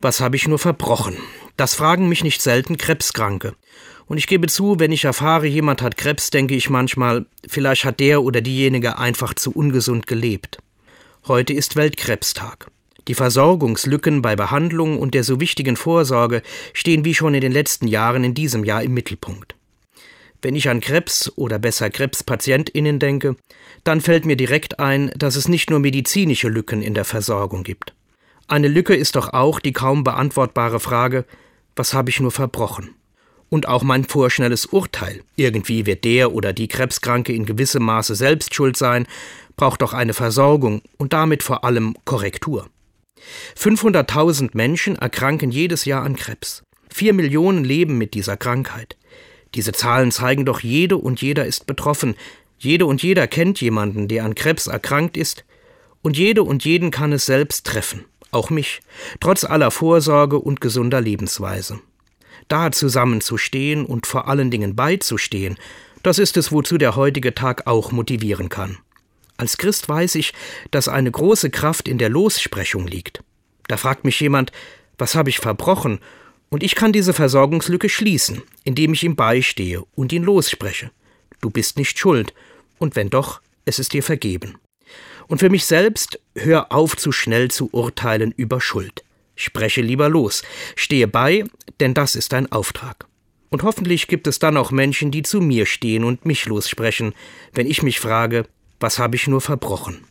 Was habe ich nur verbrochen? Das fragen mich nicht selten Krebskranke. Und ich gebe zu, wenn ich erfahre, jemand hat Krebs, denke ich manchmal, vielleicht hat der oder diejenige einfach zu ungesund gelebt. Heute ist Weltkrebstag. Die Versorgungslücken bei Behandlung und der so wichtigen Vorsorge stehen wie schon in den letzten Jahren in diesem Jahr im Mittelpunkt. Wenn ich an Krebs oder besser Krebspatientinnen denke, dann fällt mir direkt ein, dass es nicht nur medizinische Lücken in der Versorgung gibt. Eine Lücke ist doch auch die kaum beantwortbare Frage, was habe ich nur verbrochen? Und auch mein vorschnelles Urteil, irgendwie wird der oder die Krebskranke in gewissem Maße selbst schuld sein, braucht doch eine Versorgung und damit vor allem Korrektur. 500.000 Menschen erkranken jedes Jahr an Krebs. Vier Millionen leben mit dieser Krankheit. Diese Zahlen zeigen doch, jede und jeder ist betroffen, jede und jeder kennt jemanden, der an Krebs erkrankt ist, und jede und jeden kann es selbst treffen auch mich, trotz aller Vorsorge und gesunder Lebensweise. Da zusammenzustehen und vor allen Dingen beizustehen, das ist es, wozu der heutige Tag auch motivieren kann. Als Christ weiß ich, dass eine große Kraft in der Lossprechung liegt. Da fragt mich jemand, was habe ich verbrochen? Und ich kann diese Versorgungslücke schließen, indem ich ihm beistehe und ihn losspreche. Du bist nicht schuld, und wenn doch, es ist dir vergeben. Und für mich selbst, hör auf zu schnell zu urteilen über Schuld. Spreche lieber los, stehe bei, denn das ist dein Auftrag. Und hoffentlich gibt es dann auch Menschen, die zu mir stehen und mich lossprechen, wenn ich mich frage, was habe ich nur verbrochen?